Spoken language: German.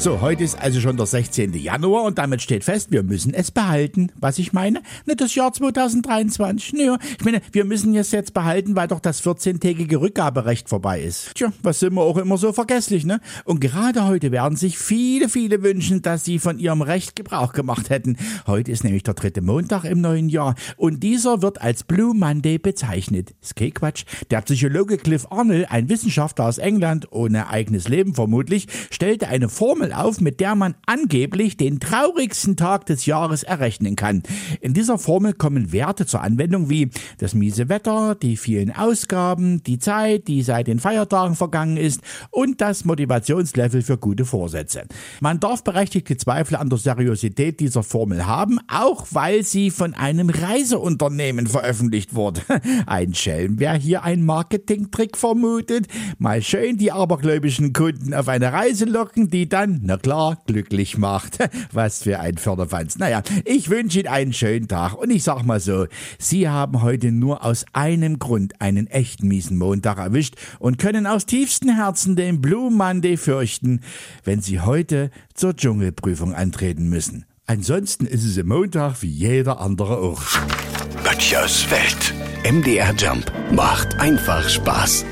So, heute ist also schon der 16. Januar und damit steht fest, wir müssen es behalten. Was ich meine? Nicht das Jahr 2023. Naja, ich meine, wir müssen es jetzt behalten, weil doch das 14-tägige Rückgaberecht vorbei ist. Tja, was sind wir auch immer so vergesslich, ne? Und gerade heute werden sich viele, viele wünschen, dass sie von ihrem Recht Gebrauch gemacht hätten. Heute ist nämlich der dritte Montag im neuen Jahr und dieser wird als Blue Monday bezeichnet. Ist kein Quatsch. Der Psychologe Cliff Arnold, ein Wissenschaftler aus England, ohne eigenes Leben vermutlich, stellte eine Formel Formel auf, mit der man angeblich den traurigsten Tag des Jahres errechnen kann. In dieser Formel kommen Werte zur Anwendung wie das miese Wetter, die vielen Ausgaben, die Zeit, die seit den Feiertagen vergangen ist und das Motivationslevel für gute Vorsätze. Man darf berechtigte Zweifel an der Seriosität dieser Formel haben, auch weil sie von einem Reiseunternehmen veröffentlicht wurde. Ein Schelm, wer hier einen Marketingtrick vermutet. Mal schön die abergläubischen Kunden auf eine Reise locken, die dann na klar, glücklich macht. Was für ein Förderfanz. Naja, ich wünsche Ihnen einen schönen Tag und ich sag mal so, Sie haben heute nur aus einem Grund einen echt miesen Montag erwischt und können aus tiefstem Herzen den Blue Monday fürchten, wenn Sie heute zur Dschungelprüfung antreten müssen. Ansonsten ist es ein Montag wie jeder andere auch. Böttchers Welt. MDR Jump macht einfach Spaß.